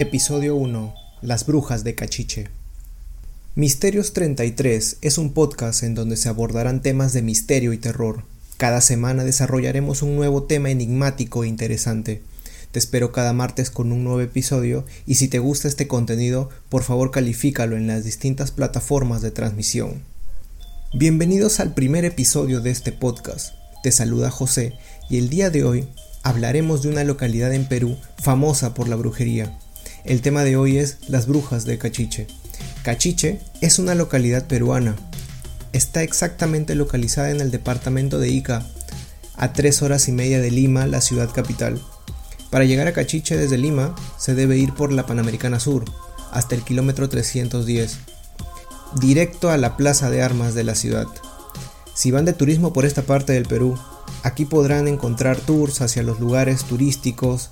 Episodio 1. Las brujas de Cachiche. Misterios 33 es un podcast en donde se abordarán temas de misterio y terror. Cada semana desarrollaremos un nuevo tema enigmático e interesante. Te espero cada martes con un nuevo episodio y si te gusta este contenido, por favor califícalo en las distintas plataformas de transmisión. Bienvenidos al primer episodio de este podcast. Te saluda José y el día de hoy hablaremos de una localidad en Perú famosa por la brujería. El tema de hoy es las brujas de Cachiche. Cachiche es una localidad peruana. Está exactamente localizada en el departamento de Ica, a tres horas y media de Lima, la ciudad capital. Para llegar a Cachiche desde Lima se debe ir por la Panamericana Sur, hasta el kilómetro 310, directo a la plaza de armas de la ciudad. Si van de turismo por esta parte del Perú, aquí podrán encontrar tours hacia los lugares turísticos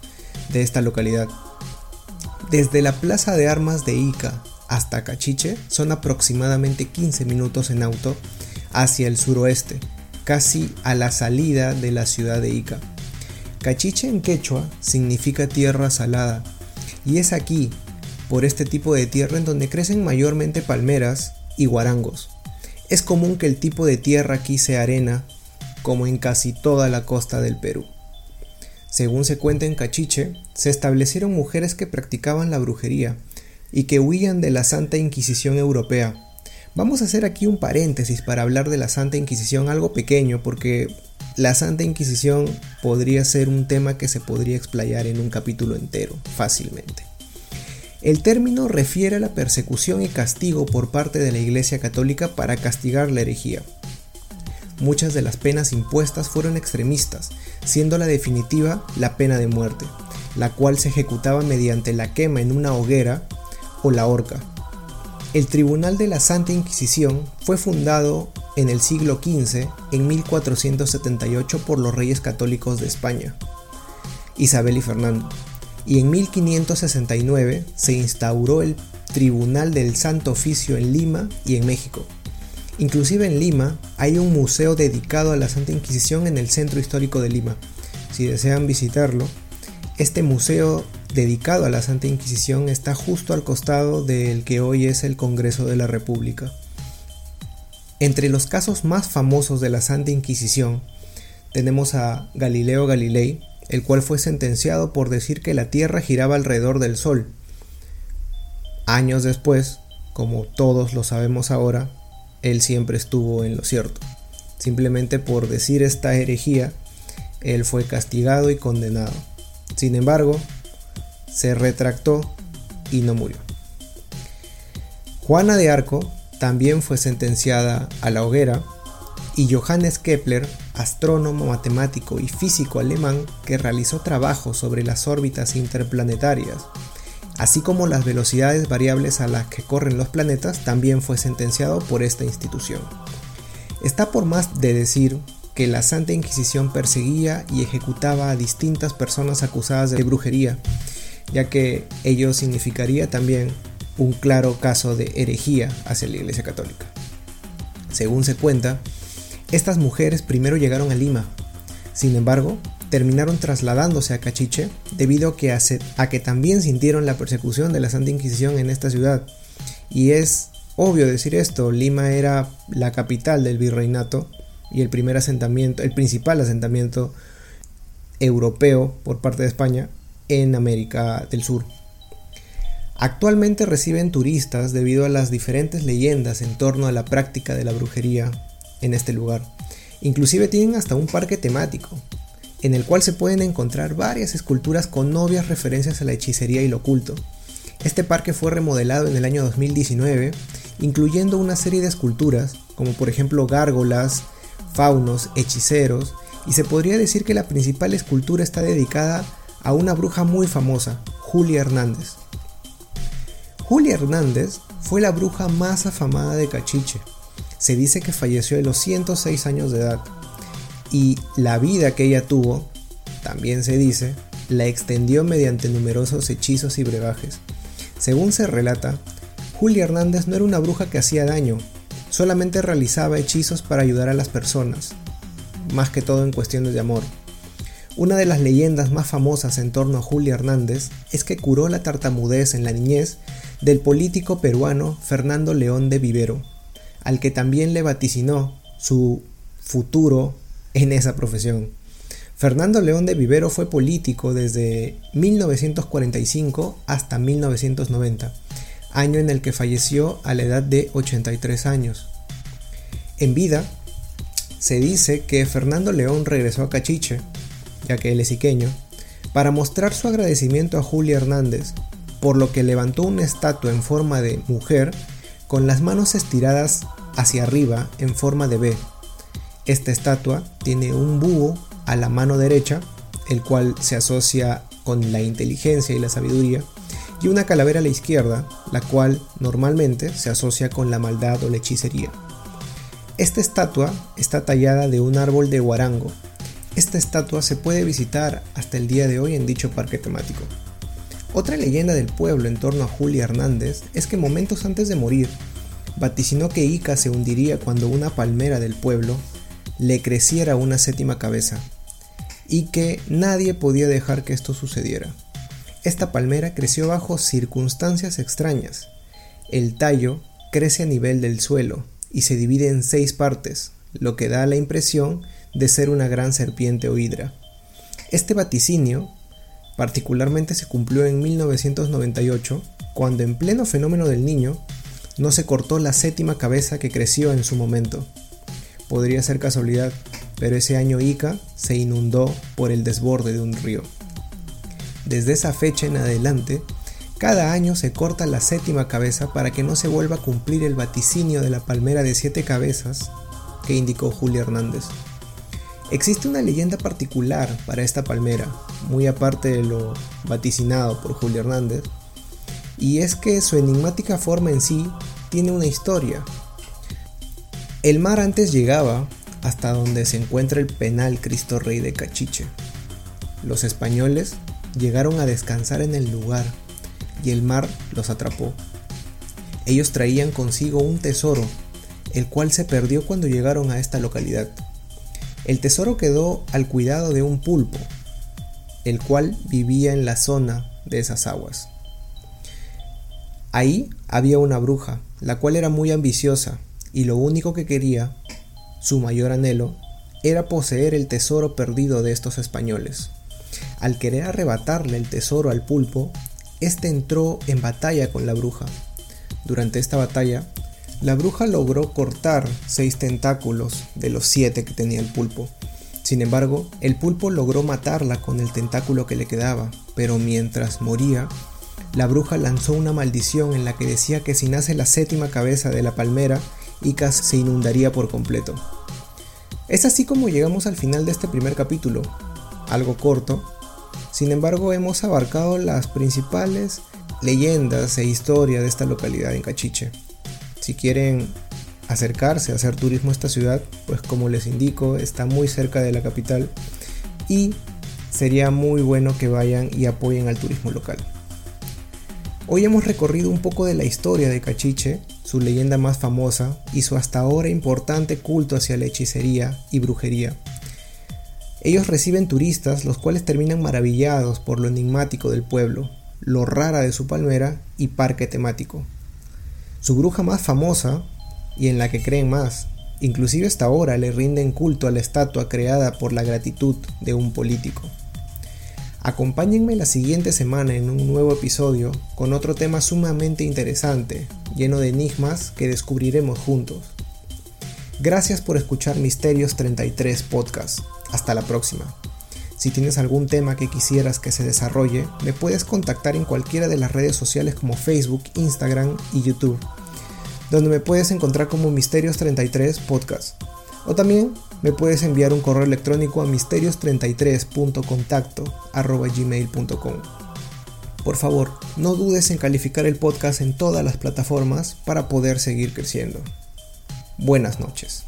de esta localidad. Desde la plaza de armas de Ica hasta Cachiche son aproximadamente 15 minutos en auto hacia el suroeste, casi a la salida de la ciudad de Ica. Cachiche en quechua significa tierra salada y es aquí, por este tipo de tierra en donde crecen mayormente palmeras y guarangos. Es común que el tipo de tierra aquí sea arena, como en casi toda la costa del Perú. Según se cuenta en Cachiche, se establecieron mujeres que practicaban la brujería y que huían de la Santa Inquisición europea. Vamos a hacer aquí un paréntesis para hablar de la Santa Inquisición, algo pequeño, porque la Santa Inquisición podría ser un tema que se podría explayar en un capítulo entero, fácilmente. El término refiere a la persecución y castigo por parte de la Iglesia Católica para castigar la herejía. Muchas de las penas impuestas fueron extremistas, siendo la definitiva la pena de muerte, la cual se ejecutaba mediante la quema en una hoguera o la horca. El Tribunal de la Santa Inquisición fue fundado en el siglo XV, en 1478, por los reyes católicos de España, Isabel y Fernando, y en 1569 se instauró el Tribunal del Santo Oficio en Lima y en México. Inclusive en Lima hay un museo dedicado a la Santa Inquisición en el centro histórico de Lima. Si desean visitarlo, este museo dedicado a la Santa Inquisición está justo al costado del que hoy es el Congreso de la República. Entre los casos más famosos de la Santa Inquisición tenemos a Galileo Galilei, el cual fue sentenciado por decir que la Tierra giraba alrededor del Sol. Años después, como todos lo sabemos ahora, él siempre estuvo en lo cierto. Simplemente por decir esta herejía, él fue castigado y condenado. Sin embargo, se retractó y no murió. Juana de Arco también fue sentenciada a la hoguera y Johannes Kepler, astrónomo, matemático y físico alemán que realizó trabajos sobre las órbitas interplanetarias, así como las velocidades variables a las que corren los planetas, también fue sentenciado por esta institución. Está por más de decir que la Santa Inquisición perseguía y ejecutaba a distintas personas acusadas de brujería, ya que ello significaría también un claro caso de herejía hacia la Iglesia Católica. Según se cuenta, estas mujeres primero llegaron a Lima, sin embargo, terminaron trasladándose a Cachiche debido a que, a que también sintieron la persecución de la Santa Inquisición en esta ciudad. Y es obvio decir esto, Lima era la capital del virreinato y el primer asentamiento, el principal asentamiento europeo por parte de España en América del Sur. Actualmente reciben turistas debido a las diferentes leyendas en torno a la práctica de la brujería en este lugar. Inclusive tienen hasta un parque temático, en el cual se pueden encontrar varias esculturas con obvias referencias a la hechicería y lo oculto. Este parque fue remodelado en el año 2019, incluyendo una serie de esculturas, como por ejemplo gárgolas, faunos, hechiceros, y se podría decir que la principal escultura está dedicada a una bruja muy famosa, Julia Hernández. Julia Hernández fue la bruja más afamada de Cachiche. Se dice que falleció a los 106 años de edad y la vida que ella tuvo, también se dice, la extendió mediante numerosos hechizos y brebajes. Según se relata, Julia Hernández no era una bruja que hacía daño, solamente realizaba hechizos para ayudar a las personas, más que todo en cuestiones de amor. Una de las leyendas más famosas en torno a Julia Hernández es que curó la tartamudez en la niñez del político peruano Fernando León de Vivero, al que también le vaticinó su futuro en esa profesión. Fernando León de Vivero fue político desde 1945 hasta 1990, año en el que falleció a la edad de 83 años. En vida, se dice que Fernando León regresó a Cachiche, ya que él es iqueño, para mostrar su agradecimiento a Julia Hernández, por lo que levantó una estatua en forma de mujer con las manos estiradas hacia arriba en forma de B. Esta estatua tiene un búho a la mano derecha, el cual se asocia con la inteligencia y la sabiduría, y una calavera a la izquierda, la cual normalmente se asocia con la maldad o la hechicería. Esta estatua está tallada de un árbol de guarango. Esta estatua se puede visitar hasta el día de hoy en dicho parque temático. Otra leyenda del pueblo en torno a Julia Hernández es que momentos antes de morir, vaticinó que Ica se hundiría cuando una palmera del pueblo le creciera una séptima cabeza, y que nadie podía dejar que esto sucediera. Esta palmera creció bajo circunstancias extrañas. El tallo crece a nivel del suelo y se divide en seis partes, lo que da la impresión de ser una gran serpiente o hidra. Este vaticinio particularmente se cumplió en 1998, cuando en pleno fenómeno del niño no se cortó la séptima cabeza que creció en su momento. Podría ser casualidad, pero ese año Ica se inundó por el desborde de un río. Desde esa fecha en adelante, cada año se corta la séptima cabeza para que no se vuelva a cumplir el vaticinio de la palmera de siete cabezas que indicó Julia Hernández. Existe una leyenda particular para esta palmera, muy aparte de lo vaticinado por Julia Hernández, y es que su enigmática forma en sí tiene una historia. El mar antes llegaba hasta donde se encuentra el penal Cristo Rey de Cachiche. Los españoles llegaron a descansar en el lugar y el mar los atrapó. Ellos traían consigo un tesoro, el cual se perdió cuando llegaron a esta localidad. El tesoro quedó al cuidado de un pulpo, el cual vivía en la zona de esas aguas. Ahí había una bruja, la cual era muy ambiciosa y lo único que quería su mayor anhelo era poseer el tesoro perdido de estos españoles. Al querer arrebatarle el tesoro al pulpo, éste entró en batalla con la bruja. Durante esta batalla, la bruja logró cortar seis tentáculos de los siete que tenía el pulpo. Sin embargo, el pulpo logró matarla con el tentáculo que le quedaba, pero mientras moría, la bruja lanzó una maldición en la que decía que si nace la séptima cabeza de la palmera, Icas se inundaría por completo. Es así como llegamos al final de este primer capítulo, algo corto, sin embargo hemos abarcado las principales leyendas e historia de esta localidad en Cachiche. Si quieren acercarse a hacer turismo a esta ciudad, pues como les indico, está muy cerca de la capital y sería muy bueno que vayan y apoyen al turismo local. Hoy hemos recorrido un poco de la historia de Cachiche, su leyenda más famosa y su hasta ahora importante culto hacia la hechicería y brujería. Ellos reciben turistas los cuales terminan maravillados por lo enigmático del pueblo, lo rara de su palmera y parque temático. Su bruja más famosa, y en la que creen más, inclusive hasta ahora le rinden culto a la estatua creada por la gratitud de un político. Acompáñenme la siguiente semana en un nuevo episodio con otro tema sumamente interesante, lleno de enigmas que descubriremos juntos. Gracias por escuchar Misterios 33 Podcast. Hasta la próxima. Si tienes algún tema que quisieras que se desarrolle, me puedes contactar en cualquiera de las redes sociales como Facebook, Instagram y YouTube, donde me puedes encontrar como Misterios 33 Podcast. O también me puedes enviar un correo electrónico a misterios33.contacto.gmail.com Por favor, no dudes en calificar el podcast en todas las plataformas para poder seguir creciendo. Buenas noches.